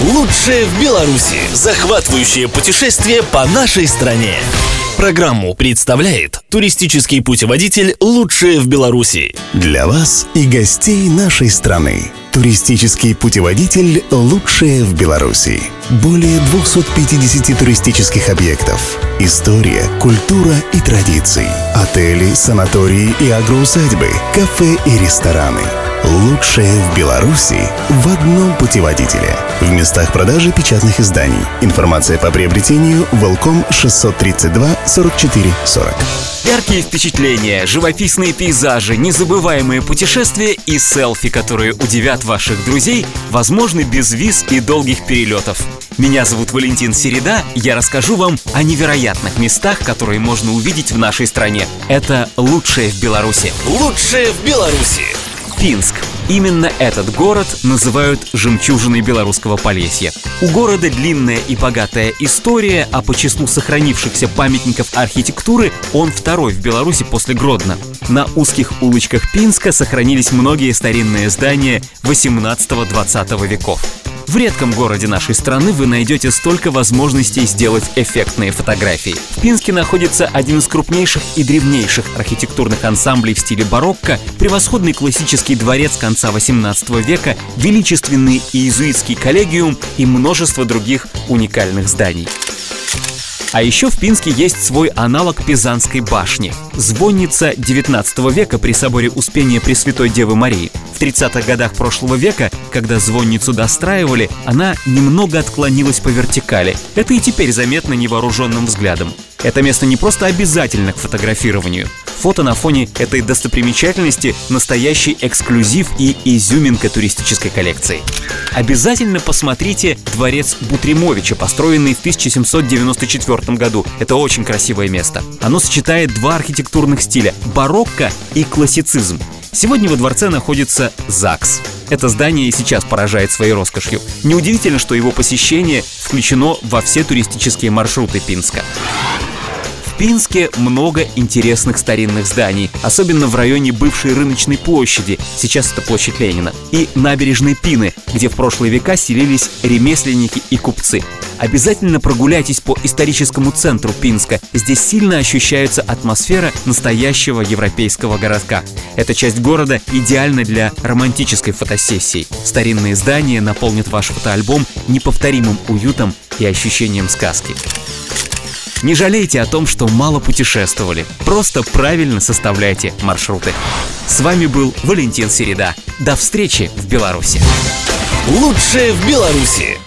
Лучшее в Беларуси. Захватывающее путешествие по нашей стране. Программу представляет туристический путеводитель «Лучшее в Беларуси». Для вас и гостей нашей страны. Туристический путеводитель «Лучшее в Беларуси». Более 250 туристических объектов. История, культура и традиции. Отели, санатории и агроусадьбы, кафе и рестораны. Лучшее в Беларуси в одном путеводителе. В местах продажи печатных изданий. Информация по приобретению Велком 632 44 40. Яркие впечатления, живописные пейзажи, незабываемые путешествия и селфи, которые удивят ваших друзей, возможны без виз и долгих перелетов. Меня зовут Валентин Середа, я расскажу вам о невероятных местах, которые можно увидеть в нашей стране. Это лучшее в Беларуси. Лучшее в Беларуси. Пинск. Именно этот город называют жемчужиной белорусского Полесья. У города длинная и богатая история, а по числу сохранившихся памятников архитектуры он второй в Беларуси после Гродно. На узких улочках Пинска сохранились многие старинные здания 18-20 веков. В редком городе нашей страны вы найдете столько возможностей сделать эффектные фотографии. В Пинске находится один из крупнейших и древнейших архитектурных ансамблей в стиле барокко, превосходный классический дворец конца 18 века, величественный иезуитский коллегиум и множество других уникальных зданий. А еще в Пинске есть свой аналог Пизанской башни – звонница 19 века при соборе Успения Пресвятой Девы Марии. В 30-х годах прошлого века, когда звонницу достраивали, она немного отклонилась по вертикали. Это и теперь заметно невооруженным взглядом. Это место не просто обязательно к фотографированию. Фото на фоне этой достопримечательности – настоящий эксклюзив и изюминка туристической коллекции. Обязательно посмотрите дворец Бутримовича, построенный в 1794 году. Это очень красивое место. Оно сочетает два архитектурных стиля – барокко и классицизм. Сегодня во дворце находится ЗАГС. Это здание и сейчас поражает своей роскошью. Неудивительно, что его посещение включено во все туристические маршруты Пинска. Пинске много интересных старинных зданий, особенно в районе бывшей рыночной площади, сейчас это площадь Ленина, и набережной Пины, где в прошлые века селились ремесленники и купцы. Обязательно прогуляйтесь по историческому центру Пинска. Здесь сильно ощущается атмосфера настоящего европейского городка. Эта часть города идеальна для романтической фотосессии. Старинные здания наполнят ваш фотоальбом неповторимым уютом и ощущением сказки. Не жалейте о том, что мало путешествовали. Просто правильно составляйте маршруты. С вами был Валентин Середа. До встречи в Беларуси. Лучшее в Беларуси.